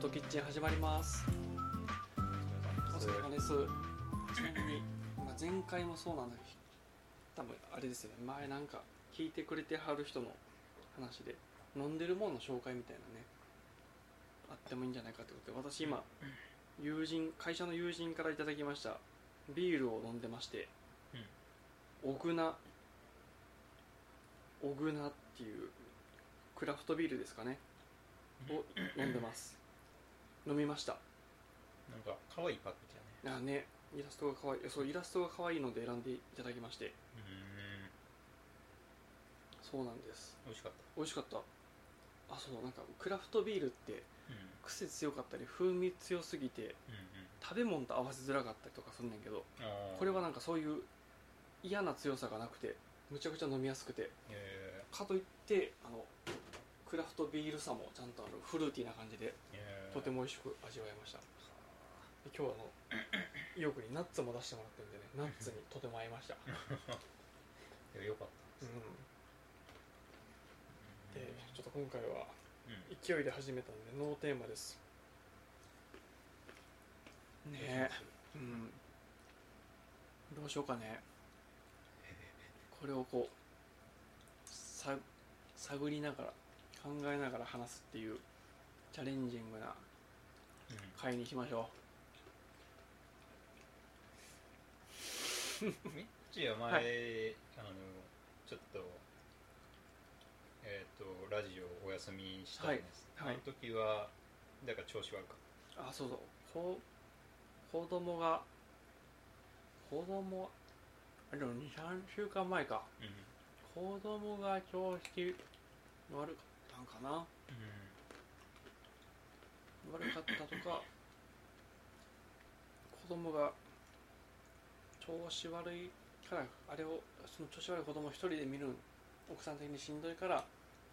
フトキッチン始まります。お疲れ様です。ちなみに、まあ、前回もそうなんだけど多分あれですよね。前なんか聞いてくれてはる人の話で飲んでるものの紹介みたいなねあってもいいんじゃないかってことで私今友人会社の友人からいただきました。ビールを飲んでましてオグナオグナっていうクラフトビールですかね。を飲んでます飲みました。なんか可愛いパッケージだね。あね。イラストが可愛い。そうイラストが可愛いので選んでいただきまして。うん。そうなんです。美味しかった。美味しかった。あそうなんかクラフトビールってうん。癖強かったり風味強すぎてうんうん。食べ物と合わせづらかったりとかすんねんけどこれはなんかそういう嫌な強さがなくてむちゃくちゃ飲みやすくてえかといってあのクラフトビールさもちゃんとあるフルーティーな感じでとても美味しく味わいました。で今日はあの 意欲にナッツも出してもらってるんでねナッツにとても合いました、いやよかっうん、たでちょっと今回はうん。勢いで始めたのでノーテーマです。ね。えうん。どうしようかね。これをこうさ探りながら考えながら話すっていうチャレンジングなうん。回にしましょ ミッチーは前、はあのちょっとえっ、とラジオお休みしたんです、はい。はい。あの時はだから調子悪かっうあそうそう。こ子供が子供あでも23週間前か。たうん。子供が調子悪かったんかな。悪かったとか。子供が調子悪いからあれをその調子悪い子供を一人で見るん奥さん的にしんどいから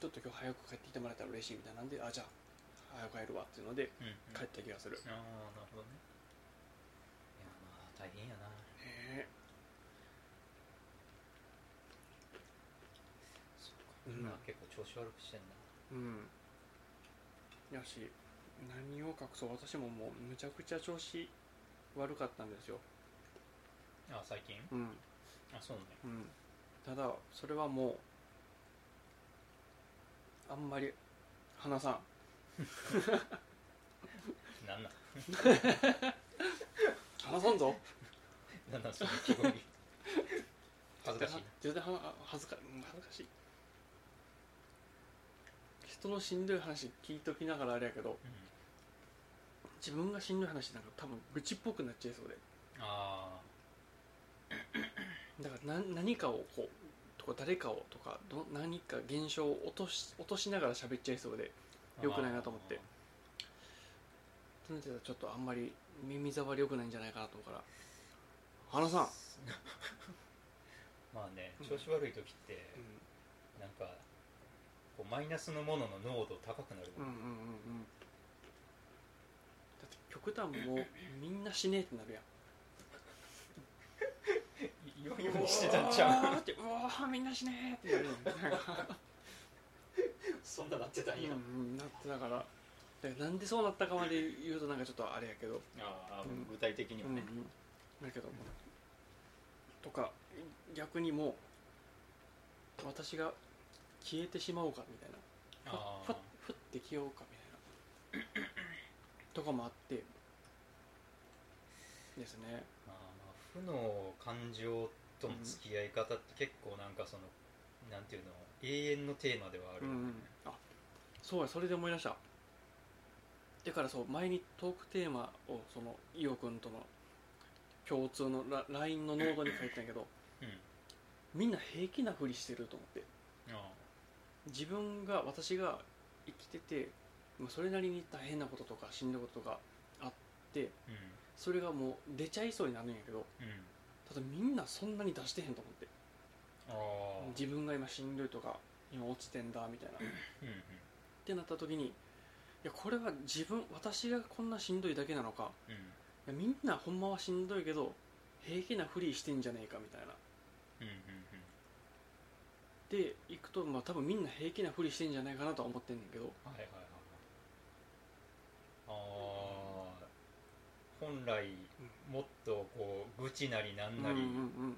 ちょっと今日早く帰ってきてもらえたら嬉しいみたいなんであじゃあ早く帰るわっていうのでうん。うん帰った気がする、ああなるほどね。いやまあ大変やな。ねそうか、うん。今結構調子悪くしてんだうん。やし。何を隠そう。私ももうむちゃくちゃ調子悪かったんですよ。あ最近？うん。あそうねうん。ただそれはもうあんまり話さん。なんなん？話さんぞ。なんなんその意気込み。恥ずかしい。恥ずかしい人のしんどい話聞いときながらあれやけどうん。自分がしんどい話なんか多分愚痴っぽくなっちゃいそうで。あだから何何かをこうとか誰かをとかど何か現象を落とし落としながら喋っちゃいそうであ良くないなと思って。その点ではちょっとあんまり耳障り良くないんじゃないかなと思うから。花さん、まあねうん調子悪い時ってなんかこうマイナスのものの濃度高くなるうん、うんうんうんうん。だって極端もうみんな死ねえってなるやん。言わんようにしてたんちゃううってうわーみんな死ねえってなるやん。そんななってたんや、うんうんなってだから。でなんでそうなったかまで言うとなんかちょっとあれやけど。ああ、うん具体的にはね、うんうん。だけどとか逆にもう私が消えてしまおうかみたいな。あふっふって消ようかみたいな。とかもあって。ですね。まあまあ負の感情との付き合い方って結構なんかその、なんていうの永遠のテーマではあるよね、うんうん。あそうやそれで思い出した。だからそう前にトークテーマをその伊代君との共通のラ LINE のノードに書いてたんやけどうん。みんな平気なふりしてると思って。あ自分が私が生きててまあそれなりに大変なこととかしんどいことがあってうんそれがもう出ちゃいそうになるんやけどうん。ただみんなそんなに出してへんと思って。自分が今しんどいとか今落ちてんだみたいな。ってなった時にいやこれは自分私がこんなしんどいだけなのかみんなほんまはしんどいけど平気なふりしてんじゃねえかみたいなうんうんでいくと、まあ、多分みんな平気なふりしてんじゃないかなとは思ってんねんけど。はいはいはいあ本来もっとこう愚痴なりなんなり、うんうん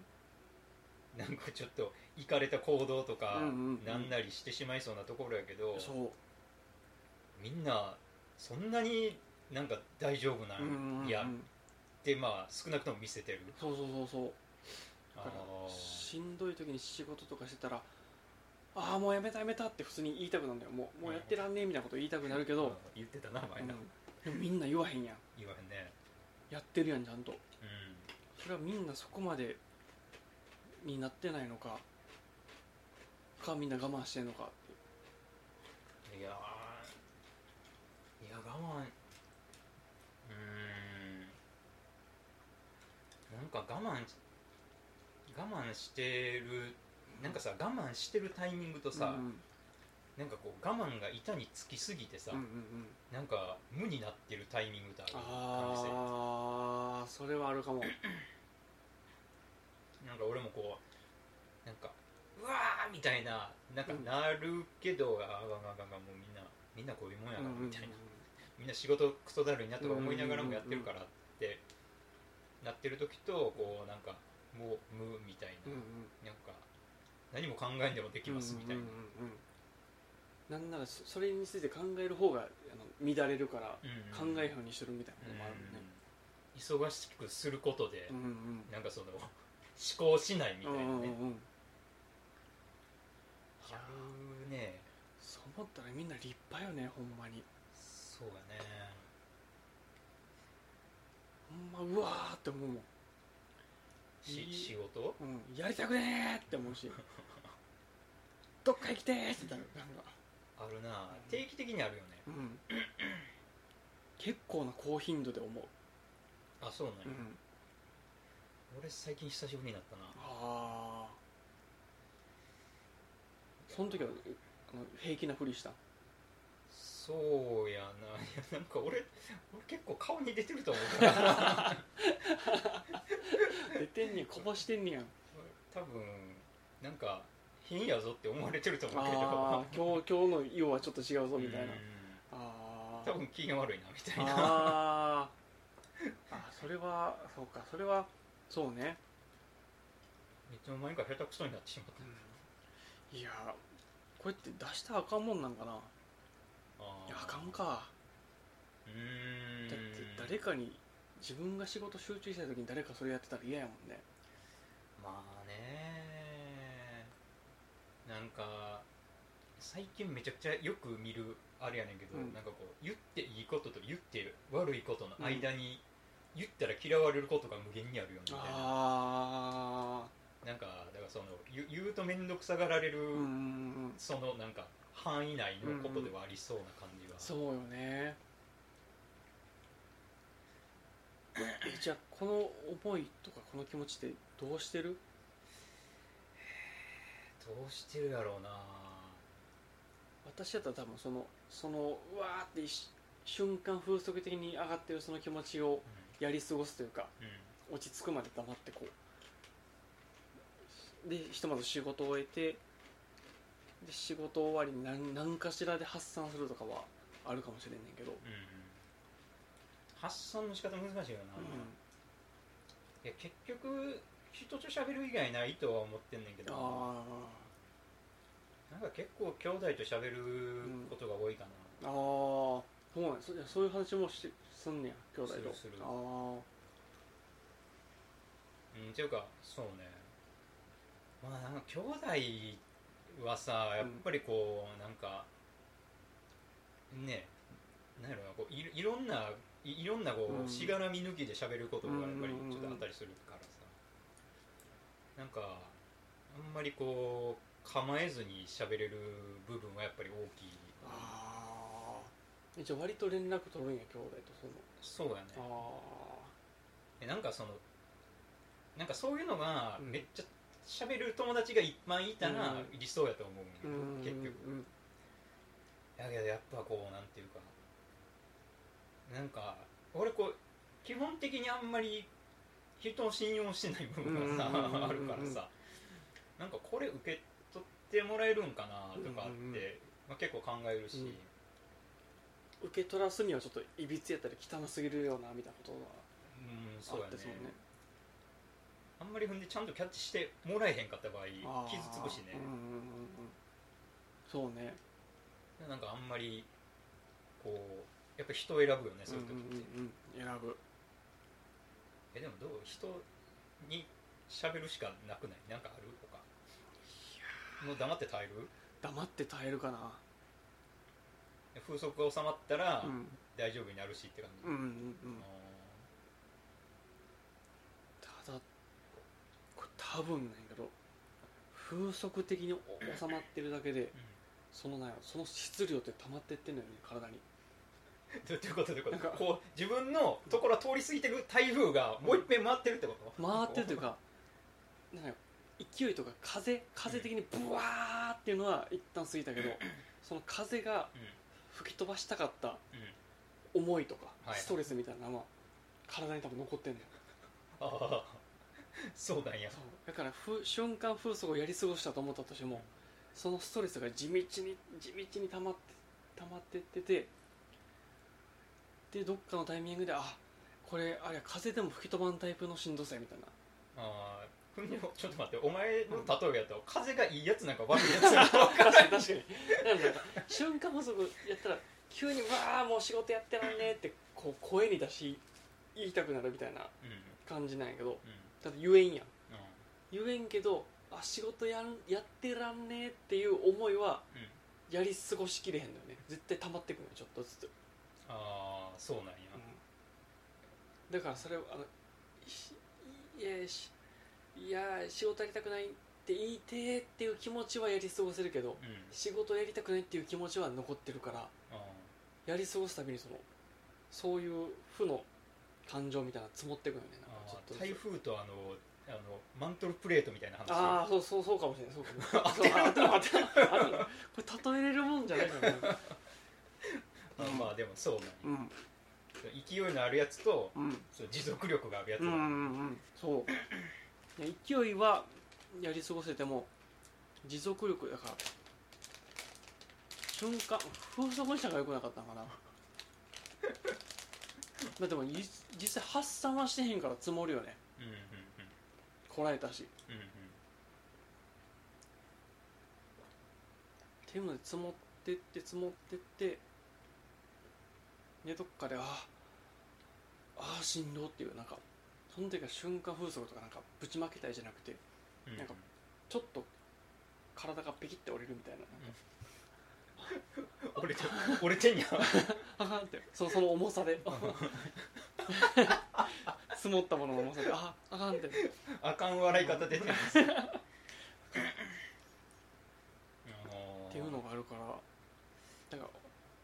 なんかちょっといかれた行動とかうんうんうん。なんなりしてしまいそうなところやけど、うんそう。みんなそんなになんか大丈夫なうんうんうんん。やってまあ少なくとも見せてる。そうそうそうそう。しんどい時に仕事とかしてたらああもうやめたやめたって普通に言いたくなるんだよ。もうもうやってらんねえみたいなこと言いたくなるけど、うん言ってたな前な、うん。でもみんな言わへんやん。言わへんね。やってるやんちゃんと。うそれはみんなそこまでになってないのか。かみんな我慢してんのか。ってんいやー。いや我慢。うーん。なんか我慢我慢してるなんかさ我慢してるタイミングとさ、うんなんかこう我慢が板につきすぎてさ、うんうんうん。なんか無になってるタイミングとある。感じせああそれはあるかも。なんか俺もこうなんかうわーみたいななんかうん。なるけど、ああががががもうみんなみんなこういうもんやなうんうんうん。みたいな、みんな仕事クソだるいなとか思いながらもやってるからってなってる時とこうなんかもう無みたいな、うんうん。なんか何も考えんでもできますみたいな、うんうんなんならそそれについて考える方があの乱れるからうん考えようにしてるみたいなこともあるもんね。うん忙しくすることで、うんうん。なんかその 思考しないみたいなね、うんうんうんあるねそう思ったらみんな立派よねほんまに。そうやね。ほんまうわーって思うもん、仕事？うん、やりたくねーって思うし。どっか行きてーってなる。なんか、あるな。定期的にあるよね。うん、結構な高頻度で思う、あそうなんや、うん、俺最近久しぶりになったな。ああその時はあの平気なふりした？そうやな。いやなんか俺俺結構顔に出てると思うから。出てんねんこぼしてんねやん。多分なんか変やぞって思われてると思うけど。ああ今日今日の色はちょっと違うぞみたいな。うん。あ多分機嫌悪いなみたいな。あー。あそれはそうか。それはそうね、いつの間にか下手くそになってしまった。いやこれって出したらあかんもんなんかないやあかんか。うーん。だって誰かに自分が仕事集中した時に誰かそれやってたら嫌やもんね。まあね。なんか最近めちゃくちゃよく見るあれやねんけど、うん。なんかこう言っていいことと言って悪いことの間に、言ったら嫌われることが無限にあるよみたいな。あなんかだからその言う言うと面倒くさがられる、あうんうんうん。そのなんか範囲内のことではありそうな感じは、そうよね。えじゃあこの思いとかこの気持ちってどうしてる？どうしてるやろうな。私だったら多分そのそのうわーって一瞬間風速的に上がってるその気持ちをやり過ごすというかうん、うん。落ち着くまで黙ってこう。でひとまず仕事を終えてで仕事終わりに何何かしらで発散するとかはあるかもしれんねんけど、うんうん。発散の仕方難しいよな、いや結局人と喋る以外ないとは思ってんねんけど。あなんか結構兄弟と喋ることが多いかーあー。そうなんそそういう話もしすんねや兄弟と。するする。あなうんっていうかそうね。まあなんか兄弟はさやっぱりこうなんかねなんやろなこういいろんないいろんなこう、うん。しがらみ抜きで喋ることがやっぱりうんうんうんちょっとあったりするからさ。なんかあんまりこう構えずに喋れる部分はやっぱり大きい。あー。じゃあ割と連絡取るんや兄弟とその。そうやね。あえなんかそのなんかそういうのがうん。めっちゃ喋る友達がいっぱいいたらうん。理想やと思うん結局。うん。だけどやっぱこうなんていうか。なんか俺こう基本的にあんまり人を信用してない部分がさうん。うんうんうんうんあるからさ。なんかこれ受け取ってもらえるんかなとかって、うんうんうん。まあ、結構考えるし、うん。受け取らすにはちょっといびつやったり汚すぎるようなみたいなことはうんそうやね。あってそうねあんまり踏んでちゃんとキャッチしてもらえへんかった場合傷つくしね。うん、うんうんうん。そうね。なんかあんまりこうやっぱ人を選ぶよねそういう時って、うんうんうん選ぶ。えでもどう？人に喋るしかなくない？なんかある他もう黙って耐える？黙って耐えるかな。風速が収まったらうん。大丈夫になるしって感じ、うんうんうんこれ多分なんやけど風速的に収まってるだけでそのなんその質量って溜まってってんのよね体に。どういうことどういうこと？なんかこう自分のところ通り過ぎてる台風がもう一遍回ってるってこと、回ってるというかなんか勢いとか風風的にブワーっていうのは一旦過ぎたけどその風がうん。吹き飛ばしたかったうん。思いとかはい。ストレスみたいなのは体に多分残ってんのよ。ああ そうなんや。そう。だからふ瞬間風速をやり過ごしたと思ったとしてもそのストレスが地道に地道に溜まって溜まってっててでどっかのタイミングであこれあれや風でも吹き飛ばんタイプのしんどさやみたいな。ああちょっと待ってお前の例えやと風がいいやつなんか悪いやつなんか分から 確かに。確かに。だか瞬間風速やったら急に「わあもう仕事やってらんねえ」ってこう声に出し言いたくなるみたいなうんうん。感じなんやけどうんだって言えんや。ん。言えんけどあ仕事やんやってらんねえっていう思いはうん。やり過ごしきれへんのよね。絶対溜まってくのよちょっとずつ、ああそうなんや。だからそれをあのしいやしいや仕事やりたくないって言いてーっていう気持ちはやり過ごせるけどうん。仕事やりたくないっていう気持ちは残ってるからあやり過ごすたびにそのそういう負の感情みたいなの積もっていくのよね台風とあのあのマントルプレートみたいな話。ああそうそうそうかもしれない。そうかもしれない。これ例えれるも。んじゃないからねあまあでもそうなんやうん勢いのあるやつとうんそう持続力があるやつがうんうんうんそう勢いはやり過ごせても持続力だから瞬間風速にしたからよくなかったのかなまあでもい実際発散はしてへんから積もるよね。うんうんこらえたしうん。うんっていうので積もってって積もってってでどっかでああああしんどっていうなんかその時は瞬間風速とかなんかぶちまけたいじゃなくてうんなん。かちょっと体がペキって折れるみたいななんか 折れて折れてんや。あかんって。そその重さで。積もったものの重さで。ああかんって。あかん笑い方出てます。っていうのがあるから。だから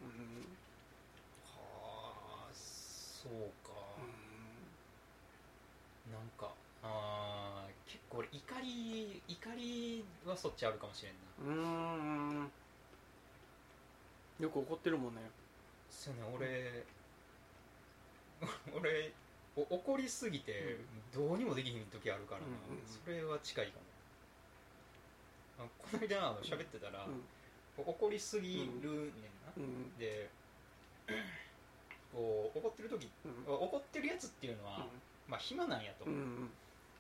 うん。はあそうか。うなんかあー結構俺怒り怒りはそっちあるかもしれんな。んうんよく怒ってるもんね。そうね俺 俺お怒りすぎてどうにもできひん時あるからな、うんうんうん。それは近いかも。あこの間あの喋ってたら、うん。怒りすぎるねんな、うんでこう怒ってる時うん。怒ってるやつっていうのは、まあ暇なんやと、うんうん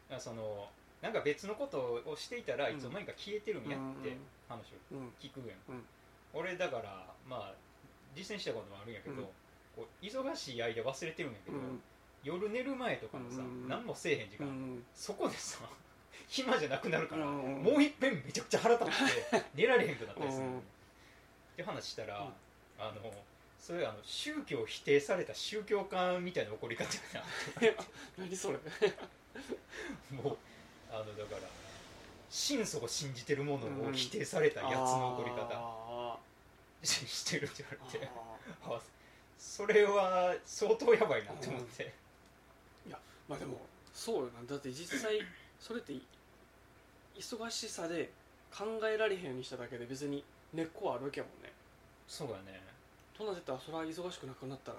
あそのなんか別のことをしていたらうん。いつの間にか消えてるんやって話をうん。聞くやん、うん俺だからまあ実践したこともあるんやけど、うん。こう忙しい間忘れてるんやけど、うん。夜寝る前とかのさ、うん。何もせえへん時間、うん。そこでさ 暇じゃなくなるから、うん。もういっぺんめちゃくちゃ腹立って寝られへんくなったりする。の、うん。って話したら、うん。あのそれあの宗教を否定された宗教家みたいな怒り方やな何それ。もうあのだから心底信じてるものを否定されたやつの怒り方。あしてるって言わーれて。ああそれは相当やばいなって思って。ーまあでもそうよな。だって実際それってい忙しさで考えられへんようにしただけで別に根っこはあるわけやもんね。そうだね。となってたらそれは忙しくなくなったら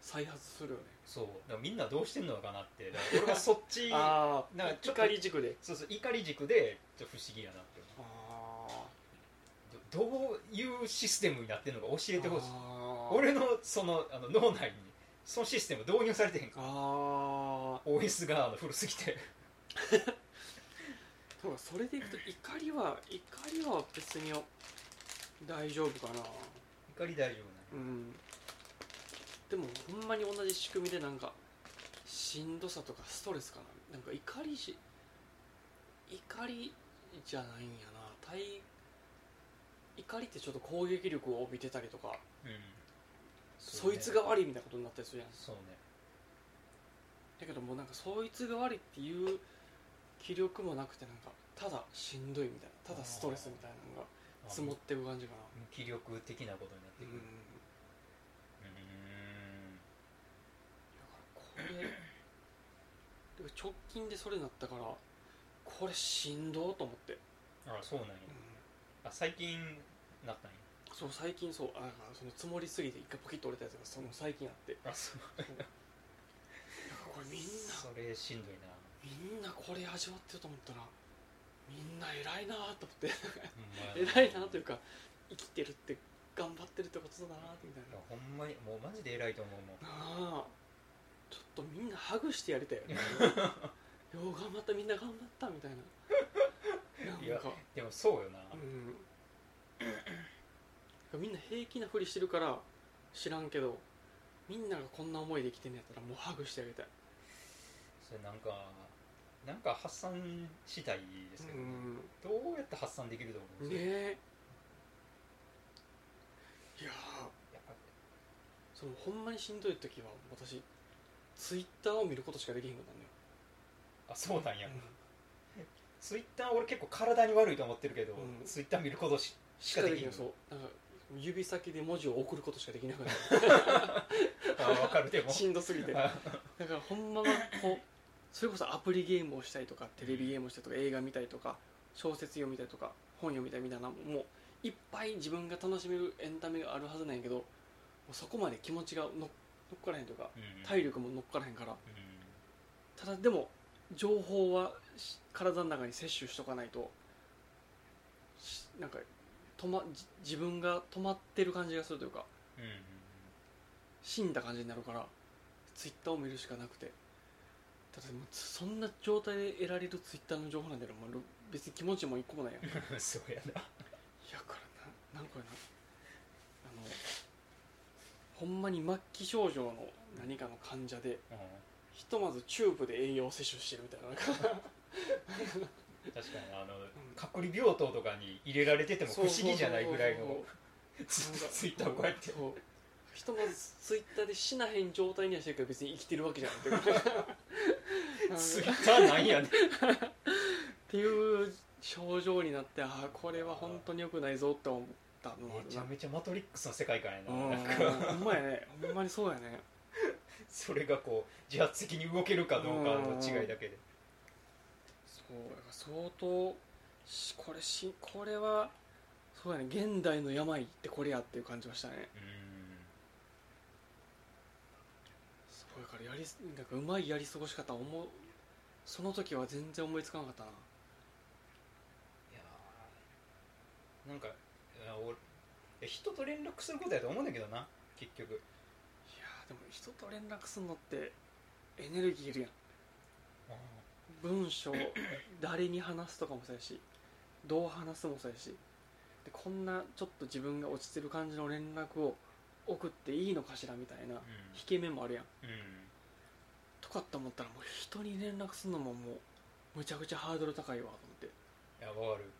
再発するよね。そう。だからみんなどうしてんのかなって。俺がそっち ああなんかちょっと怒り軸で。そうそう怒り軸でちょっと不思議やなどどういうシステムになってるのか教えてほしい。俺のそのあの脳内にそのシステム導入されてへんか。あな OS が古すぎて。そそれでいくと怒りは怒りは別に大丈夫かな。怒り大丈夫なうん。でもほんまに同じ仕組みでなんかしんどさとかストレスかな。なんか怒りし怒りじゃないんやな。対怒りってちょっと攻撃力を帯びてたりとかうん。そいつが悪いみたいなことになったりするやん。そうね。だけどもうなんかそいつが悪いっていう気力もなくてなんかただしんどいみたいなただストレスみたいなのがあ積もっていく感じかな。無気力的なことになってくる。うん。うーん。だからこれ直近でそれになったからこれしん。どーと思って、あそうなん。やあ最近なったんや。そう最近そうあその積もりすぎて一回ポキッと折れたやつがその最近あって。あそう。これみんなそれしんどいな。みんなこれ味わってると思ったらみんな偉いなーと思って。偉いなというか生きてるって頑張ってるってことだなーみたいいやほんまにもうマジで偉いと思うもん。ななあ。ちょっとみんなハグしてやりたいよね。よう頑張ったみんな頑張ったみたいないやかでもそうよな、うん、みんな平気なふりしてるから知らんけどみんながこんな思いで生きてんのやったらもうハグしてあげたい。それなんかなんか発散したいですけど、うん。どうやって発散できると思うんですか、ねえ。いやー。やっぱそのほんまにしんどい時は私ツイッターを見ることしかできへんかったんだよ、あそうなんや、うんツイッター俺結構体に悪いと思ってるけど、うん。ツイッター見ることししかできないしそう。なんか指先で文字を送ることしかできなくなる。あ分かる。でも。しんどすぎて。だあからほんまはこうそれこそアプリゲームをしたりとかテレビゲームをしたりとか映画見たりとか小説読みたりとか本読みたりみたいなもういっぱい自分が楽しめるエンタメがあるはずなんやけどもうそこまで気持ちがの乗っからへんというかうん。体力も乗っからへんから。うん。ただでも情報はし体の中に摂取しとかないとしなんか止まじ自分が止まってる感じがするというかうんうん死んだ感じになるからツイッターを見るしかなくて。ただそんな状態で得られるツイッターの情報なんだけど、まあ、別に気持ちも一個もないやん。そうやな。からななんこれな。あのほんまに末期症状の何かの患者でうひとまずチューブで栄養を摂取してるみたいな 確かにあの、隔離病棟とかに入れられてても不思議じゃないぐらいの ツイッターをこうやって。ひとまずツイッターで死なへん状態にはしてるけど別に生きてるわけじゃないって ツイッターなんやねん。っていう症状になってああこれは本当に良くないぞって思ったのめちゃめちゃマトリックスの世界観やな。ほんまやね。ほんまにそうやね。それがこう自発的に動けるかどうかの違いだけでそうだから相当しこれしこれはそうやね現代の病ってこれやっていう感じましたね。うんそうだからやりなんかうまいやり過ごし方思うその時は全然思いつかなかったな。いやーなんかいや俺いや人と連絡することやと思うんだけどな結局。いやーでも人と連絡するのってエネルギーいるやん文章誰に話すとかもそうやしどう話すもそうやし。でこんなちょっと自分が落ちてる感じの連絡を送っていいのかしらみたいな引け目もあるやん。うん、うんとかって思ったらもう人に連絡するのももうむちゃくちゃハードル高いわと思って。いやわかる。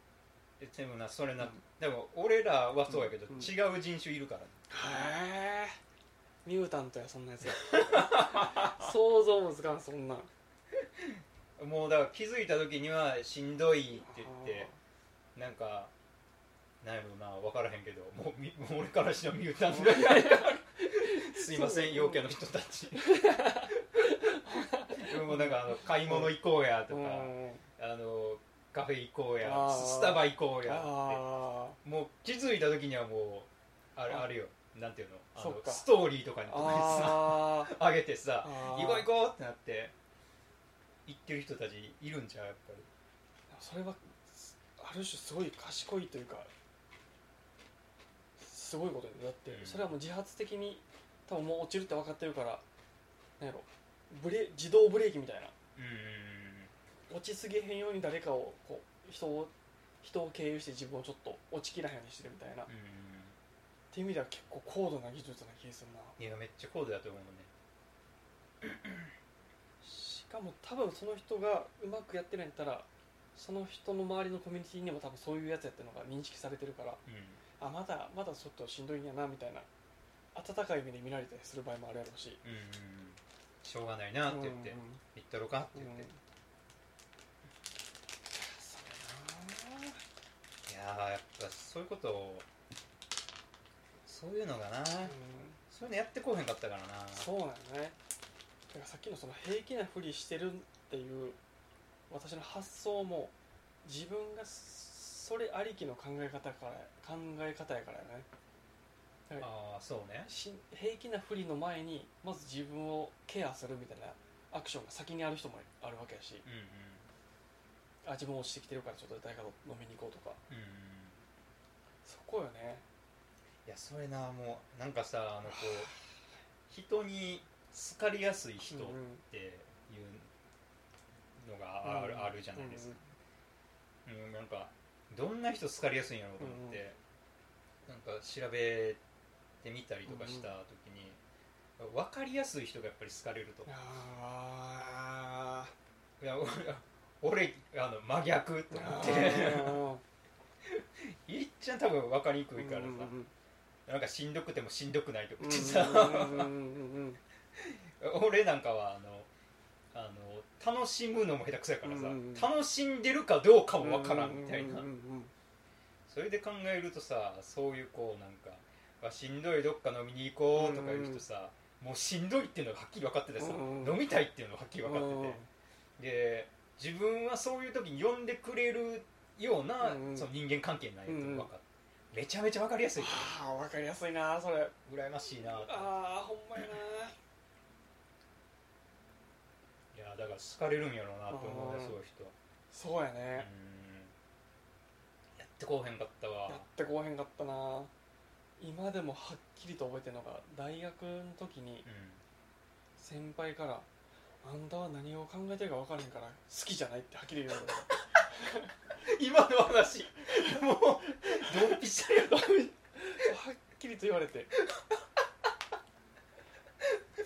えでもなそれな、うん。でも俺らはそうやけど、うん。うん違う人種いるからへえミュータントやそんなやつ。や想像もつかんそんなんもうだから気づいた時にはしんどいって言ってなんかなんやろな分からへんけどもうみ もう俺からしてもミュータントすいません陽キャの人たち。もうなんかあの買い物行こうやとか、うん。あのカフェ行こうやスタバ行こうやって。あもう気づいた時にはもうあれあ。あれよ。なんていうの？あのストーリーとかにーとかにさ上げてさ行こう行こうってなって行ってる人たちいるんちゃうやっぱり。それはある種すごい賢いというかすごいことだよだってうん。それはもう自発的に多分もう落ちるって分かってるからなんやろ。ブレ自動ブレーキみたいな。落ちすぎへんように誰かをこう人を人を経由して自分をちょっと落ちきらへんようにしてるみたいな、っていう意味では結構高度な技術な気がするな。いやめっちゃ高度だと思うね。しかも多分その人がうまくやってないんだったらその人の周りのコミュニティにも多分そういうやつやってるのが認識されてるからうん。あまだまだちょっとしんどいんやなみたいな温かい目で見られたりする場合もあるやろうし。うんうんしょうがないなって言って。うんうん言ったろかってうん言って。そいやーやっぱそういうことをそういうのがな。うん。そういうのやってこうへんかったからな。そうなんよねだからさっきのその平気なふりしてるっていう私の発想も自分がそれありきの考え方から考え方やからね。ああそうね。し平気なふりの前にまず自分をケアするみたいなアクションが先にある人もあるわけやし。うんあ自分落ちてきてるからちょっと誰かと飲みに行こうとか。うんうん。そこよね。いやそれなもうなんかさあのこう人に好かれやすい人っうん。ていうのがある,、うん。あるじゃないですか、うんなんかどんな人好かれやすいんやろうと思って、なんか調べてみたりとかした時に、分かりやすい人がやっぱり好かれるとあいや俺俺あの真逆とー思って。あ いっちゃん多分分かりにくーいからさ、うんうんうんなんかしんどくてもしんどくないとかさ、うんうんうんうん 俺なんかはあのあの楽しむのも下手くそやからさ、うんうん楽しんでるかどうかもわからんみたいな、うんうんうんそれで考えるとさそういうこうなんかあしんどいどっか飲みに行こうとかいう人さ、もうしんどいっていうのがはっきり分かっててさ、うん飲みたいっていうのがはっきり分かってて、うんで自分はそういう時に呼んでくれるような、うんその人間関係ないって分かって、めちゃめちゃ分かりやすいああ分かりやすいなそれ。羨ましいなとああほんまやないやだから好かれるんやろうなと思うねうんそういう人。そうやうん。ね、やってこうへんかったわ。やってこうへんかったな。今でもはっきりと覚えてるのが大学の時にうん。先輩から「あんたは何を考えてるか分からへんから好きじゃない」ってはっきり言われた今の話。もうドンピシャや。はっきりと言われて。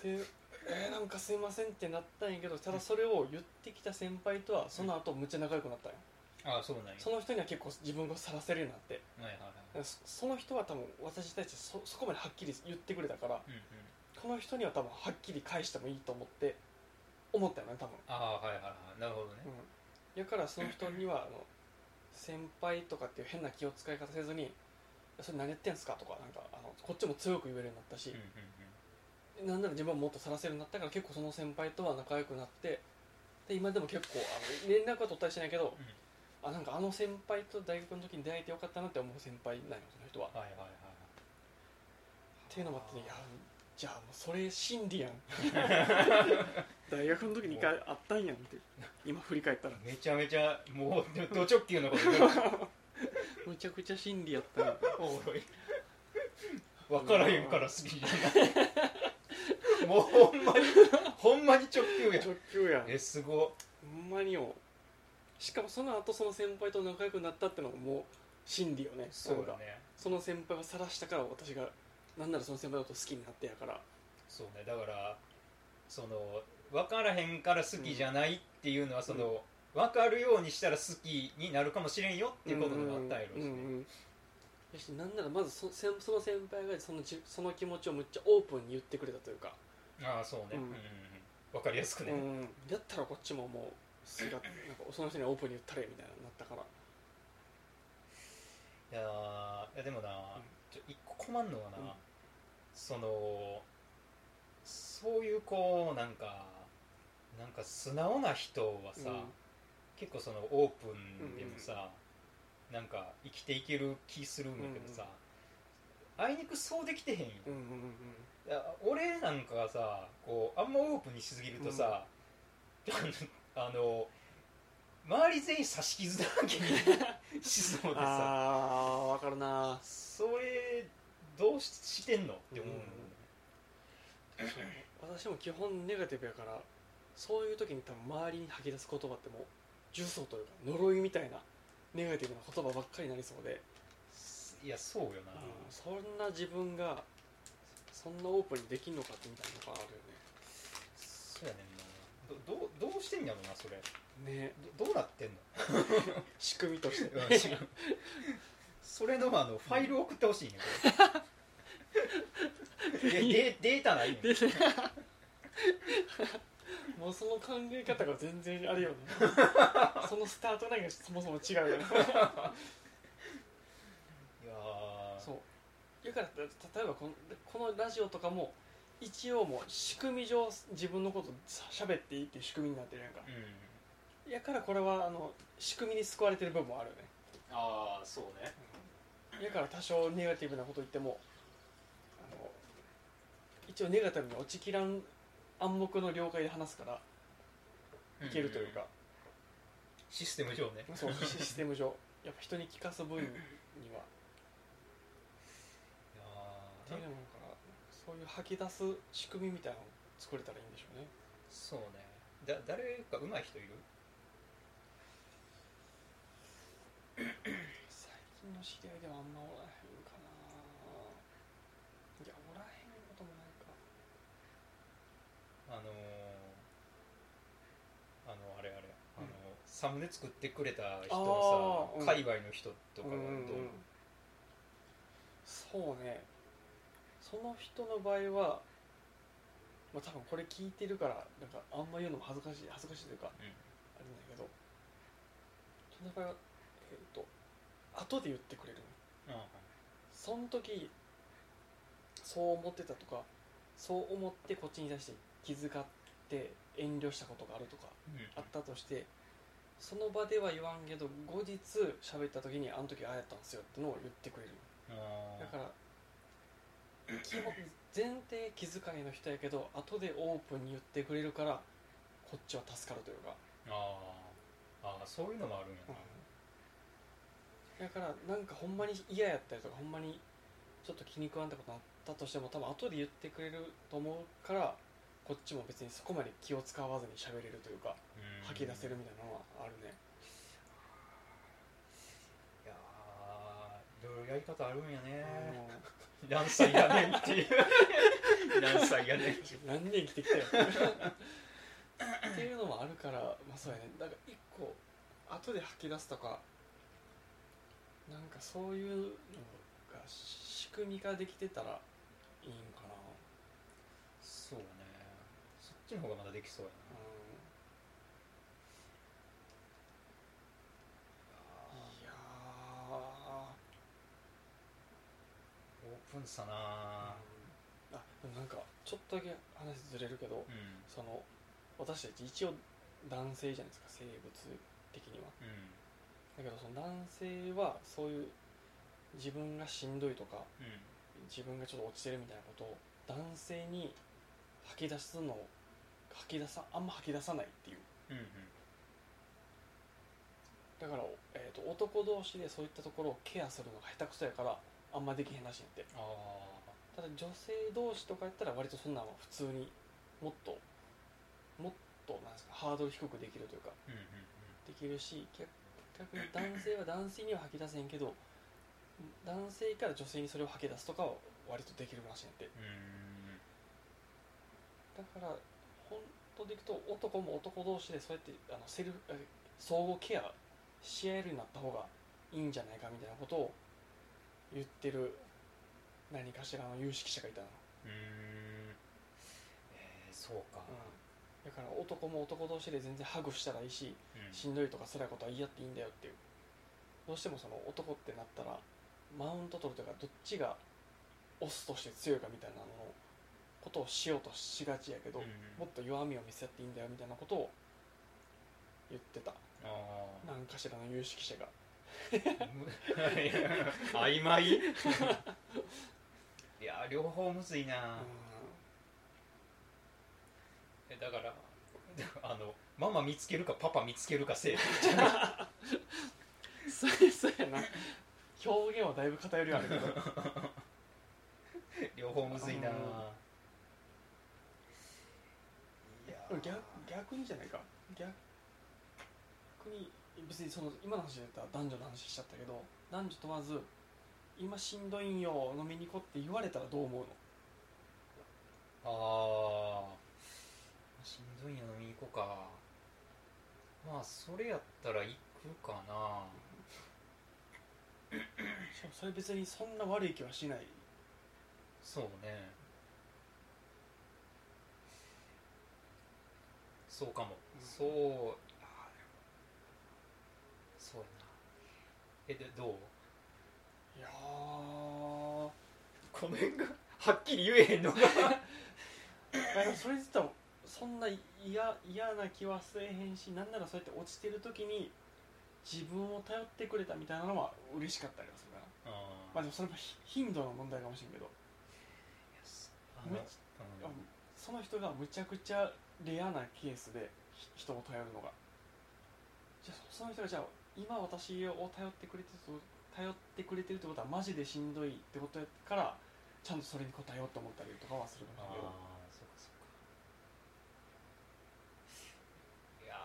でえーなんかすいませんってなったんやけどただそれを言ってきた先輩とはその後むっちゃ仲良くなったんよああそうなんや。その人には結構自分がさらせるようになって。はいはいはい。そその人は多分私に対してそそこまではっきり言ってくれたからうんうん。この人には多分はっきり返してもいいと思って思ったよね多分。ああはいはいはい。なるほどね。うん、だからその人にはあの先輩とかっていう変な気を使い方せずに「それ何やってんすか?」とかなんかあのこっちも強く言えるようになったしうん、うんなんなら自分はもっとさらせるようになったから結構その先輩とは仲良くなってで今でも結構あの連絡は取ったりしてないけど、あなんかあの先輩と大学の時に出会えてよかったなって思う先輩なんよその人は。はいはいはいっていうのもあってねいやじゃあもうそれ真理やん。大学の時に一回あったんやんって今振り返ったら。めちゃめちゃもうド直球のこと言う。むちゃくちゃ真理やったおもろい。分からへんから好きじゃないもうほんまにほんまに直球や直球やん。えすご。ほんまによ。しかもその後その先輩と仲良くなったってのももう真理よねそうだね。その先輩を晒したから私がなんならその先輩のこと好きになってやから。そうね。だからその分からへんから好きじゃないっていうのはその、分かるようにしたら好きになるかもしれんよっていうことになったんやろうしね、うんうんうんよしなんならまずそその先輩がそのじその気持ちをむっちゃオープンに言ってくれたというか、ああそうね、うん。うんうんうん。分かりやすくね、うん、だったらこっちももうすが なんかその人にはオープンに言ったれみたいななったから。いやーいやでもな、ん。ちょ一個困んのはな、うん。そのそういうこうなんかなんか素直な人はさ、うん。結構そのオープンでもさ、なんか生きていける気するんだけどさ、あいにくそうできてへんよ、うんうんうんいや俺なんかがさこうあんまオープンにしすぎるとさ、あの周り全員刺し傷だらけにしそうでさ。ああ分かるな。それどうししてんのって思うの、私も基本ネガティブやからそういう時に多分周りに吐き出す言葉ってもう呪詛というか呪いみたいなネガティブな言葉ばっかりになりそうで、いやそうよな、うん。そんな自分がそんなオープンにできんのかってみたいなのがあるそうやねんな。どどうどうしてんやろなそれ。よね。ねどどうなってんの？仕組みとして。それのあのファイル送ってほしいねこれででデータないね もうその考え方が全然あれよねそのスタートラインがそもそも違うよねいやーそうだからた例えばこのこのラジオとかも一応もう仕組み上自分のことしゃべっていいっていう仕組みになってるやんか。うんやからこれはあの仕組みに救われてる部分もあるよね。ああそうね。やから多少ネガティブなこと言ってもあの一応ネガティブに落ちきらん暗黙の了解で話すからいけるというか、システム上ね。そうシステム上。やっぱ人に聞かす分にはっていうのからそういう吐き出す仕組みみたいなのを作れたらいいんでしょうね。そうね。だ誰か上手い人いる？最近の知り合いではあんまおらへんかな。いやおらへんこともないか。あのー、あのあれあれ。あの、サムネ作ってくれた人のあーうん。さ界隈の人とかはどう、うん。そうねその人の場合は、まあ、多分これ聞いてるからなんかあんま言うのも恥ずかしい恥ずかしいというか、うん。あれなんだけどその場合はえっ、と後で言ってくれるの。あその時そう思ってたとかそう思ってこっちに対して気遣って遠慮したことがあるとかうん。あったとしてその場では言わんけど後日喋った時にあの時ああやったんですよってのを言ってくれる。あ。だから基本前提気遣いの人やけど後でオープンに言ってくれるからこっちは助かるというか、あー。あーそういうのもあるんやな、だからなんかほんまに嫌やったりとかほんまにちょっと気に食わんだことあったとしても多分後で言ってくれると思うからこっちも別にそこまで気を使わずに喋れるというかうん。吐き出せるみたいなのはあるね。いやーいろいろやり方あるんやね。う何歳やねんっていう。何歳やねんん何年生きてきたよ。っていうのもあるからまあそうやね。だから一個後で吐き出すとかなんかそういうのが仕組み化できてたらいいんかな。そうね。そっちの方がまだできそうやな。いやオープンさーなあでもなんかちょっとだけ話ずれるけど、うん。その私たち一応男性じゃないですか生物的には。うん。だけどその男性はそういう自分がしんどいとかうん。自分がちょっと落ちてるみたいなことを男性に吐き出すのを吐き出さあんま吐き出さないっていう。うんうん。だから、えー、と男同士でそういったところをケアするのが下手くそやからあんまできへんらしいんやって。あただ女性同士とかやったら割とそんなんは普通にもっともっとなんですかハードル低くできるというかあうんうん。できるし逆逆に男性は男性には吐き出せんけど男性から女性にそれを吐き出すとかは割とできるらしいんやって。うんだから本当でいくと男も男同士でそうやってあのセルフえ相互ケアし合えるようになった方がいいんじゃないかみたいなことを言ってる何かしらの有識者がいたの、うんうん。えーそうか。うん、だから男も男同士で全然ハグしたらいいしうん。しんどいとか辛いことは言い合っていいんだよっていう。どうしてもその男ってなったらマウント取るというかどっちがオスとして強いかみたいなののことをしようとしがちやけど、うんもっと弱みを見せ合っていいんだよみたいなことを言ってた。何かしらの有識者が曖 昧いや両方むずいな、えだから あのママ見つけるかパパ見つけるかせえ そうそうやな。表現はだいぶ偏りはあるけど。両方むずいな、うん。いや逆逆にじゃないか。逆に別にその今の話で言ったら男女の話しちゃったけど男女問わず今しんどいんよ飲みに行こうって言われたらどう思うの？ああしんどいんや飲みに行こうか。まあそれやったら行くかな。しかもそれ別にそんな悪い気はしない。そうね。そうかも、うん。そうあーそうやなえでどう？いやーこの辺がはっきり言えへんのが。それ自体もそんな嫌嫌な気はせえへんしなんならそうやって落ちてる時に自分を頼ってくれたみたいなのは嬉しかったりはするかな。あまあでもそれもひ頻度の問題かもしれんけど。その人がむちゃくちゃレアなケースでひ人を頼るのが。じゃあそその人がじゃあ今私を頼ってくれてると頼ってくれてるってことはマジでしんどいってことやからちゃんとそれに応えようと思ったりとかはするかあもしれんけど。あそうかそうか。いや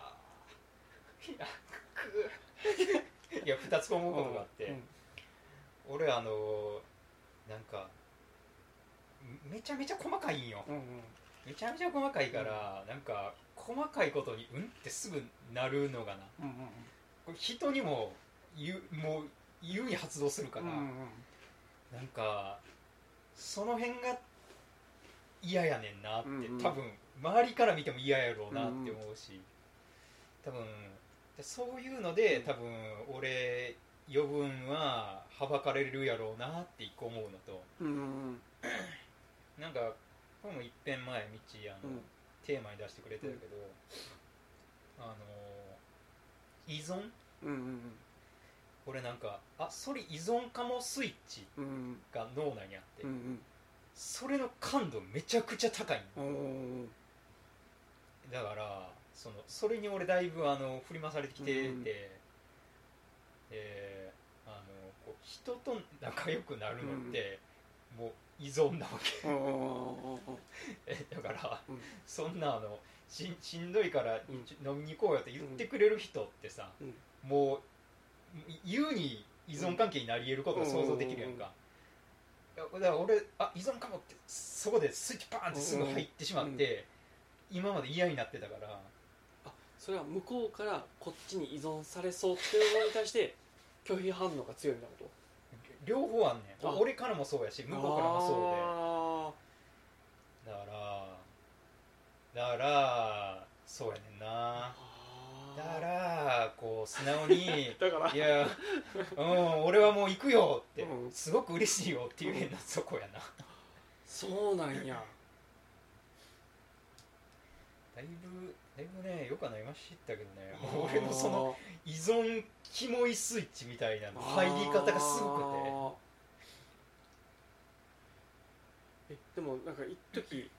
ー。いやくいや2つ思うことがあって、うん俺あのなんかめちゃめちゃ細かいんよ。うんうん。めちゃめちゃ細かいから、なんか細かいことにうんってすぐなるのがな。うんうんこれ人にも言うもう言うに発動するから、うんうん。なんかその辺が嫌やねんなって、うんうん。多分周りから見ても嫌やろうなって思うし、多分でそういうので多分俺余分ははばかれるやろうなって一個思うのとうんうんなんかこれも一遍前道あの、うん。テーマに出してくれてたけど、あの依存？うんうん俺なんかあそれ依存かもスイッチうんうんが脳内にあって、うんそれの感度めちゃくちゃ高いのうんうんだからそのそれに俺だいぶあの振り回されてきてて、うんえーあのこう人と仲良くなるのって、もう依存なわけ。だから、うん。そんなあのしんしんどいからうん。飲みに行こうよって言ってくれる人ってさ、うん。もう言うに依存関係になり得ることが想像できるやんか、いやだから俺あ依存かもってそこでスイッチパーンってすぐ入ってしまって、今まで嫌になってたから。あそれは向こうからこっちに依存されそうっていうのに対して拒否反応が強いみたいなこと？両方あんねん。あ。俺からもそうやし向こうからもそうで。だからだからそうやねんな。あだからこう素直に だから。いや、うん、俺はもう行くよって、うん。すごく嬉しいよっていう変なそこやな。そうなんや。だいぶだいぶねよくはなりましたけどね。もう俺のその依存キモいスイッチみたいなの入り方がすごくて。えでもなんか一時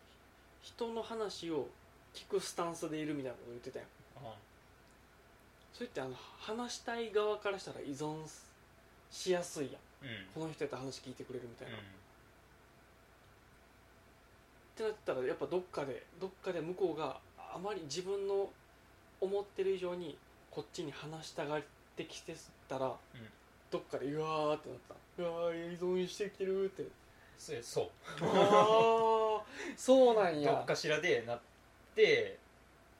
人の話を聞くスタンスでいるみたいなこと言ってたやん。あそれってあの話したい側からしたら依存しやすいやん。うん。この人やったら話聞いてくれるみたいな、うってなったらやっぱどっかでどっかで向こうがあまり自分の思ってる以上にこっちに話したがってきてたら、どっかでうわーってなった。うわー依存してきてるってそうああそうなんや。どっかしらでなって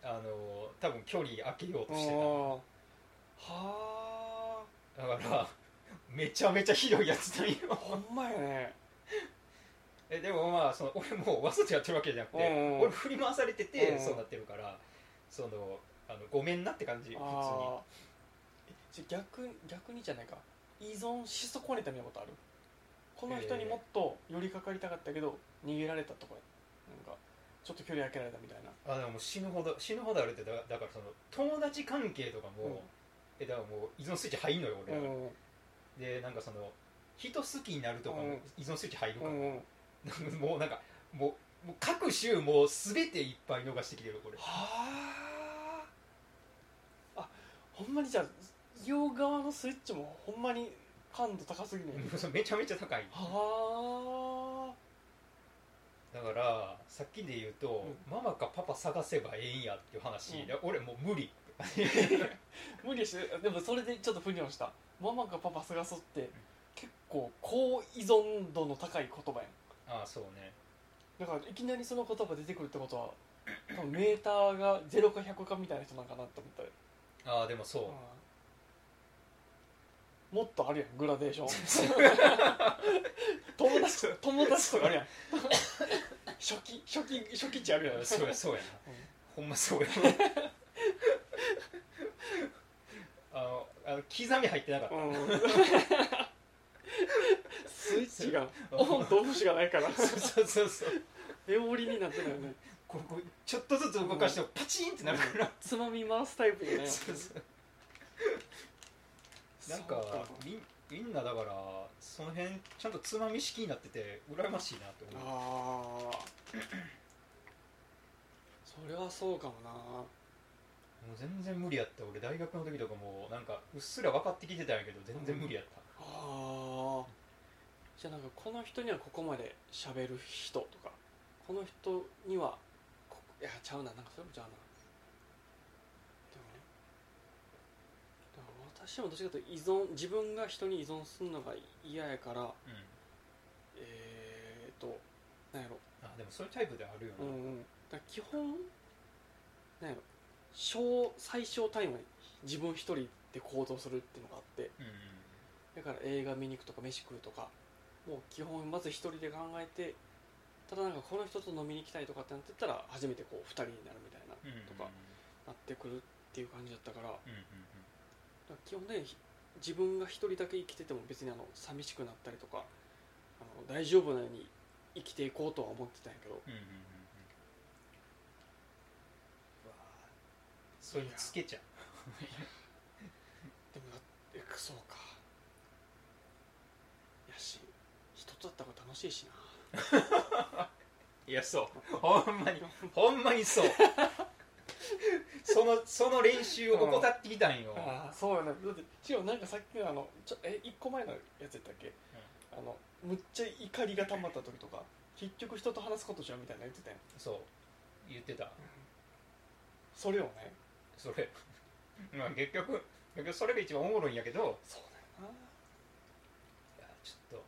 あの多分距離開けようとしてあー。はただからめちゃめちゃひどいやつなんよ。あほんまやね。えでもまあその俺もうわざとやってるわけじゃなくて、うんうん。俺振り回されてて、うん。そうなってるからそのあのごめんなって感じ普通に。逆逆にじゃないか。依存し損ねたみたいなことある？この人にもっと寄りかかりたかったけど逃げられたとかなんかちょっと距離開けられたみたいな。あでも死ぬほど死ぬほどあるってだだからその友達関係とかも、うん。えだからもう依存スイッチ入んのよ俺ら、うんでなんかその人好きになるとかもうん依存スイッチ入るから、うんうん。もうなんかもうもう各種もう全ていっぱい逃してきてるこれ。はあ。あほんまにじゃあ両側のスイッチもほんまに感度高すぎね めちゃめちゃ高い。はあ。だからさっきで言うと、ママかパパ探せばええんやっていう話、うん。で俺もう無理。無理してでもそれでちょっと腑に落ちた。ママかパパ探すって結構高依存度の高い言葉やん。ああそうね。だからいきなりその言葉出てくるってことは多分メーターが0か100かみたいな人なんかなって思ったよ。ああでもそう、もっとあるやんグラデーション。友達友達とかあるやん。初期初期初期値あるやん。そうやそうやな、ほんまそうやあのあの刻み入ってなかった、うん。スイッチがオンとオフしかないから。そうそうそうそう。メモリになってないよね。ここちょっとずつ動かしてもパチンってなるから、つまみ回すタイプでね。そうそうなんかみみんなだからその辺ちゃんとつまみ式になってて羨ましいなって思う。ああそれはそうかもな。もう全然無理やった。俺大学の時とかもなんかうっすら分かってきてたんやけど全然無理やった、ああじゃあなんかこの人にはここまで喋る人とかこの人にはこいやちゃうな。なんかそれもちゃうなでもだから私もどっちかというと依存自分が人に依存するのが嫌やからうん。えー、っとなんやろ。あでもそういうタイプであるよな、うんうん。だ基本なんやろ。小最小単位は自分一人で行動するっていうのがあって。うんだから映画見に行くとか飯食うとかもう基本まず一人で考えてただなんかこの人と飲みに行きたいとかってなってったら初めてこう二人になるみたいなうんうんとかなってくるっていう感じだったから。うんうん。ら基本的に自分が一人だけ生きてても別にあの寂しくなったりとかあの大丈夫なように生きていこうとは思ってたんやけど。うんうんうんうん。うわそれつけちゃう。でもだってそうか。やし人とだった方が楽しいしな。いやそう。ほんまにほんまにそうそのその練習を怠ってきたんよ、ああそうよね。だって違うなんかさっきのあのちょえ一個前のやつやったっけ、あのむっちゃ怒りが溜まった時とか結局人と話すことじゃんみたいなの言ってたやん。そう。言ってた。それをね。それ。まあ結局結局それが一番おもろいんやけど。そうだよいやちょっ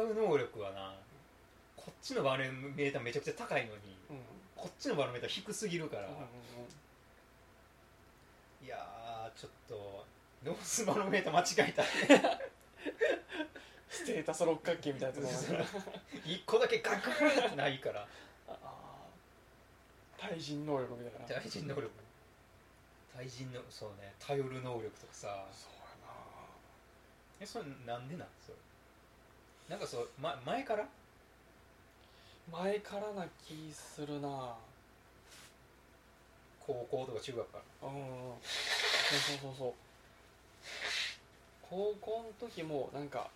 と違う能力はな。こっちのバロメーターめちゃくちゃ高いのに。なうんこっちのバロメーター低すぎるから、いやーちょっとノースバロメーター間違えた。ステータス六角形みたいなやつも一個だけガクーってないから。ああ対人能力みたいな。対人能力。対人のそうね頼る能力とかさ。そうえそれなんでなん？それ。なんかそう、ま、前から？やな前からな気するな。高校とか中学から。うんうん。そうそうそう高校の時もなんか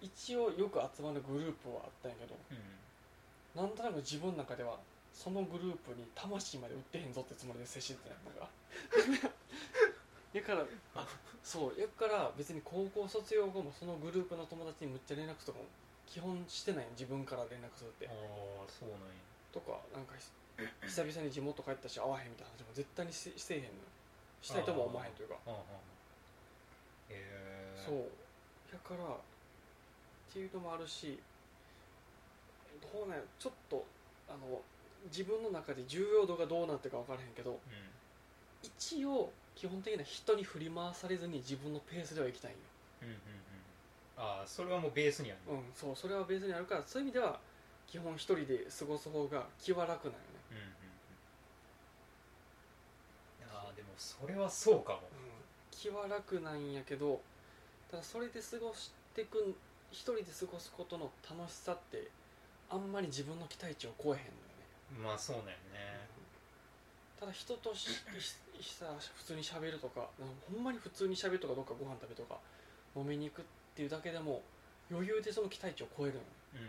一応よく集まるグループはあったんやけどうなんとなく自分の中ではそのグループに魂まで売ってへんぞってつもりで接してたんやなんか やからあ そうやから別に高校卒業後もそのグループの友達にむっちゃ連絡とかも基本してない自分から連絡するって。んああそうなんや。とかなんかひ 久々に地元帰ったし会わへんみたいな話も絶対にししてへんの。よしたいとも思わへんというか。うんうんえー、そう。やからっていうのもあるしどうなんやちょっとあの自分の中で重要度がどうなってるか分からへんけどう一応基本的には人に振り回されずに自分のペースでは行きたいんよ。んうんうんうんああそれはもうベースにある。のうんそうそれはベースにあるからそういう意味では基本一人で過ごす方が気は楽なんよね、うんうんうん。ああでもそれはそうかも。うん、気は楽なんやけどただそれで過ごしてくん一人で過ごすことの楽しさってあんまり自分の期待値を超えへんのよね。まあそうなんよね。ただ人とししさ普通に喋るとかほんまに普通に喋るとかどっかご飯食べとか飲みに行くっていうだけでも余裕でその期待値を超えるの。よ、うんうん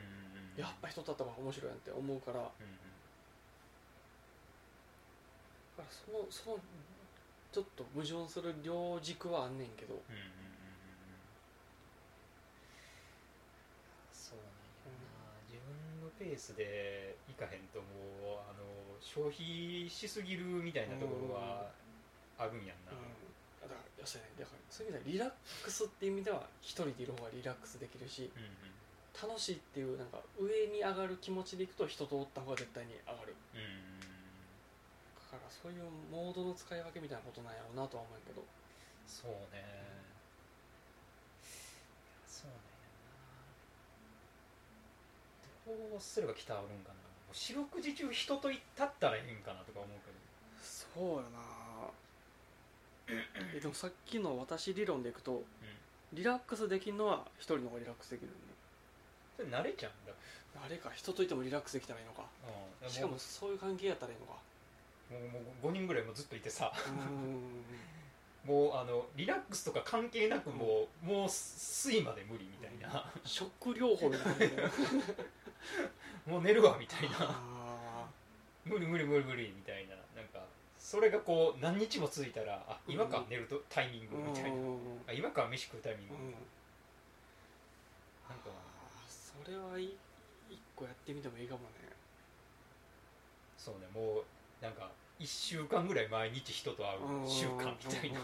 うん。やっぱ人た方が面白いやんって思うから。だかうんうんらそのそのちょっと矛盾する両軸はあんねんけど。うんうんうんうんうん。そうなんやな。自分のペースでいかへんともうあの消費しすぎるみたいなところはあるんやんな、うんだから要するにだからそういう意味ではリラックスっていう意味では一人でいる方がリラックスできるしうん楽しいっていうなんか上に上がる気持ちでいくと人とおった方が絶対に上がる。うんうんだからそういうモードの使い分けみたいなことなんやろうなとは思うけど。そうね。そうなんやなどうすれば北あるんかな。もう四六時中人と立ったらいいんかなとか思うけど。そうやなえでもさっきの私理論でいくとリラックスできるのは一人の方がリラックスできるよね。それ慣れちゃうんだ。あれか人といてもリラックスできたらいいのか。うん。しかもそういう関係やったらいいのか。もうもう5人ぐらいもずっといてさ。もうあのリラックスとか関係なくもう、もう睡まで無理みたいな、食療法みたいな もう寝るわみたいな。あ無理無理無理無理みたいなそれがこう何日も続いたらあ今か寝るとタイミンーグみたいな、うん。あ今か飯食うタイミング、うん。なんかそれはい一個やってみてもいいかもね。そうねもうなんか1週間ぐらい毎日人と会う習慣みたいな。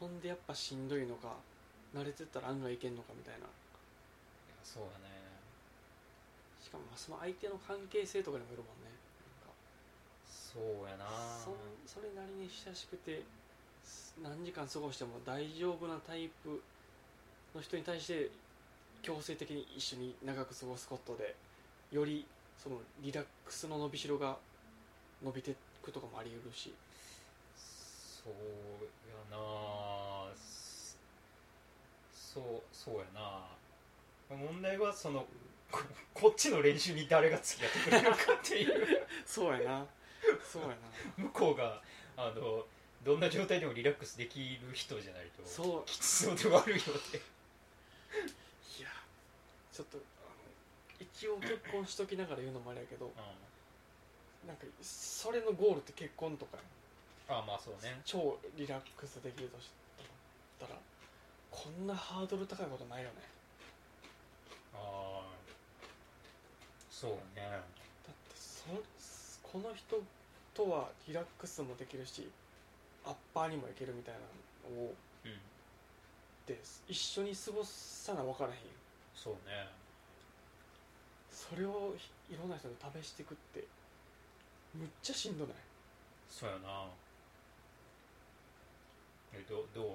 ほんでやっぱしんどいのか慣れてったら案外いけんのかみたいな。そうだね。しかもまあその相手の関係性とかにもよるもんねそうやな。そんそれなりに親しくてす何時間過ごしても大丈夫なタイプの人に対して強制的に一緒に長く過ごすことでよりそのリラックスの伸びしろが伸びていくとかもあり得るし。そうやなすそうそうやな。問題はそのこ こっちの練習に誰が付き合ってくれるかっていう。そうやなそうやな。向こうがあのどんな状態でもリラックスできる人じゃないとそう。きつそうで悪いよっていやちょっとあの一応結婚しときながら言うのもあれやけどなんかそれのゴールって結婚とかああまあそうね。超リラックスできるとしたらこんなハードル高いことないよね。ああそうね。だってそこの人とはリラックスもできるしアッパーにもいけるみたいなのをうん。で一緒に過ごさな分からへん。よそうね。それをいろんな人に試していくってむっちゃしんどない？そうやな。えどどう？い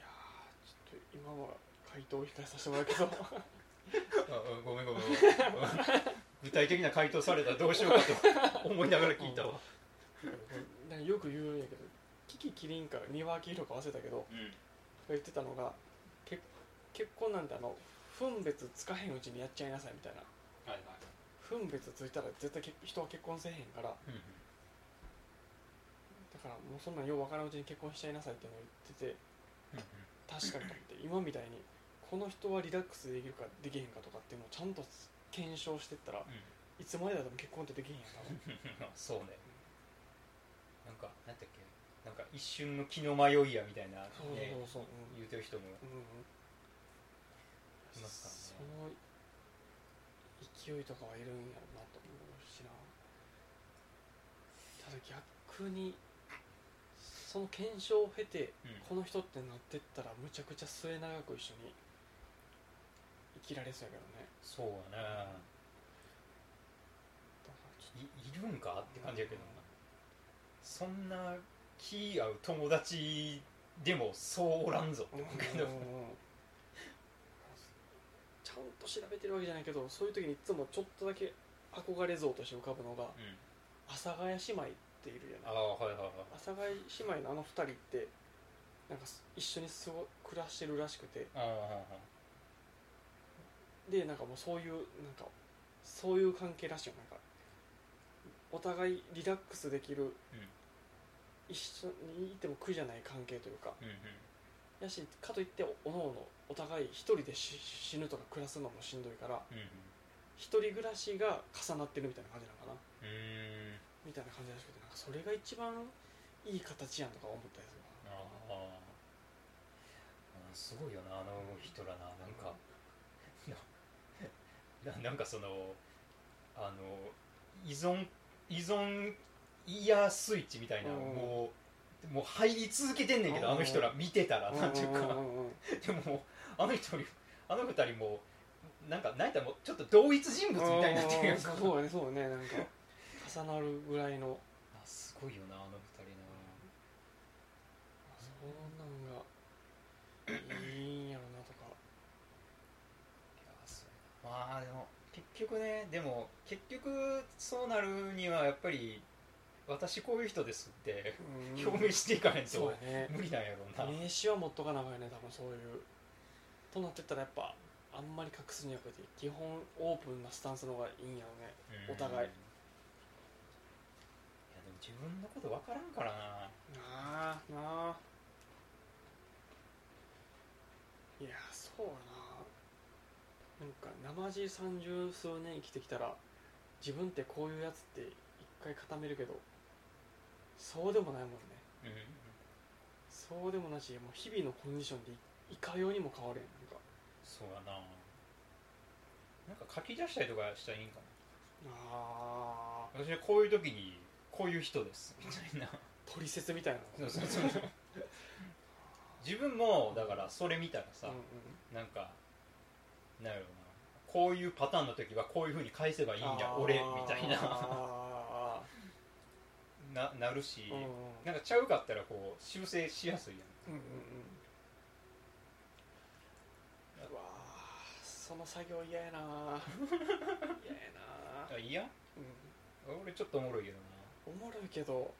やーちょっと今は回答を控えさせてもらうけど。ああごめんごめんごめん 具体的な回答されたらどうしようかと 思いながら聞いたわ。なんかよく言うんやけどキキキリンか三輪明宏か忘れたけどうん。言ってたのがけ結婚なんてあの分別つかへんうちにやっちゃいなさいみたいな。はいはい。分別ついたら絶対け人は結婚せえへんから。だうん。からもうそんなんようわからんうちに結婚しちゃいなさいっていうのを言っててうん。確かにと思って今みたいにこの人はリラックスできるかできへんかとかっていうのをちゃんと検証してったらうん。いつまでだっても結婚ってできへんやん多分。う んそうね。なんか何だっけ。なんか一瞬の気の迷いやみたいな、ね、そうそうそう、うん。言うてる人も。いますそからね。の勢いとかはいるんやろうなと思うしな。ただ逆にその検証を経て、うん。この人ってなってったらむちゃくちゃ末永く一緒に生きられそうやけどね。そうやね。だからちょっいいるんかって感じやけどな。そんな気合う友達でもそうおらんぞ。ってと思うけどちゃんと調べてるわけじゃないけどそういう時にいつもちょっとだけ憧れ像として浮かぶのがうん。阿佐ヶ谷姉妹っているじゃないああはいはいはい。阿佐ヶ谷姉妹のあの二人ってなんか一緒に過ご暮らしてるらしくて。ああはいはいでなんかもうそういうなんかそういう関係らしいよ。なんかお互いリラックスできる、一緒にいても苦じゃない関係というか。うんうん。やしかといっておのおのお互い一人で死死ぬとか暮らすのもしんどいからうんうん。一人暮らしが重なってるみたいな感じなのかな。うーん。みたいな感じらしくてなんかそれが一番いい形やんとか思ったりするあああすごいよなあの人らな。なんかなな なんかそのあの依存依存イヤースイッチみたいな、うん。もうもう入り続けてんねんけど、うん。あの人ら見てたら、なんていうか、でもあの人にあの二人もなんかなんやったらもうちょっと同一人物みたいになってるやんか。うんそうやねそうやねなんか重なるぐらいの。あすごいよなあの二人そうなんがいいんやろなとかないやそうやなまあでも結局ねでも結局そうなるにはやっぱり私こういう人ですってうん。表明していかへんとね。無理なんやろうな、名刺は持っとかなあかんよね多分そういう。となってったらやっぱあんまり隠すにはこうやって基本オープンなスタンスの方がいいんやろね。うん。お互い。いやでも自分のこと分からんからな。なあなあ。いやそうやななんか生地三十数年生きてきたら自分ってこういうやつって一回固めるけどそうでもないもんね。うんそうでもなしもう日々のコンディションでいいかようにも変わるやん。なんか。そうやな。なんか書き出したりとかしたらいいんかなあ私はこういう時にこういう人です。みたいな。取説みたいなそうそうそう自分もだからそれ見たらさ、うんうん。なんかなんやろうな。こういうパターンの時はこういうふうに返せばいいんやあー。俺みたいな。あ ななるし、ーうんうん。なんかちゃうかったらこう修正しやすいやん。うんうんうん。うわーその作業嫌やな 嫌やなあいやうん。俺ちょっとおもろいけどな。おもろいけど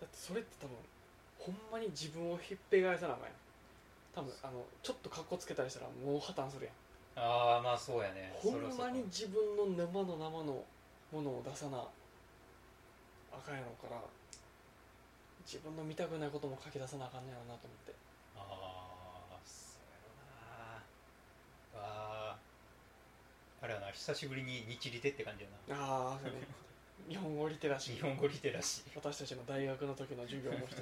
だってそれって多分ほんまに自分をひっぺがえさなあかんやん多分あのちょっとカッコつけたりしたらもう破綻するやん。ああまあそうやね。ほんまに自分の生の生のものを出さなあかんやろから自分の見たくないことも書き出さなあかんねやろなと思って。ああそうやろな。あああれやな久しぶりに日リテって感じやな。ああそうね。日本語リテラシー日本語リテラシー私たちの大学の時の授業の人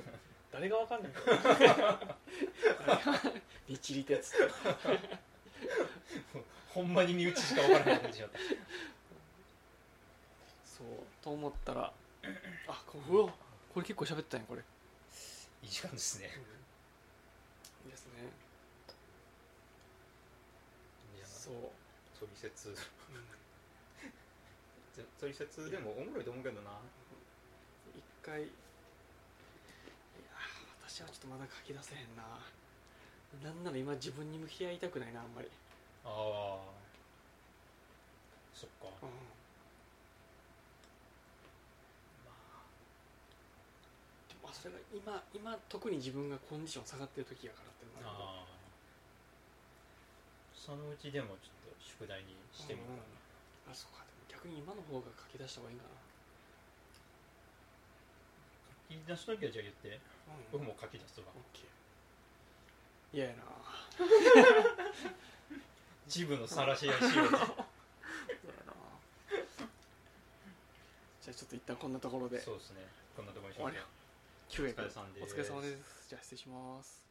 誰がわかんない日リテっつ。ってほんまに身内しか分からなくなってしまったそうと思ったらあこうわこれ結構喋ったんやこれ、いい時間ですね。いいですね。そう、取説うん。取説でもおもろいと思うけどな。一回私はちょっとまだ書き出せへんな。なんなら今自分に向き合いたくないなあんまり。ああそっか。うん。でもまあそれが今今特に自分がコンディション下がってる時やからっていうのもあるああそのうちでもちょっと宿題にしてみようかな、あそうか。でも逆に今の方が書き出した方がいいんか書き出す時はじゃあ言って。な僕も書き出すわ。嫌やな。自分の晒し合いしようじゃあちょっと一旦こんなところで。そうですね。こんなところにしましょう終わり。9お疲れ様です。お疲れ様です。じゃあ失礼します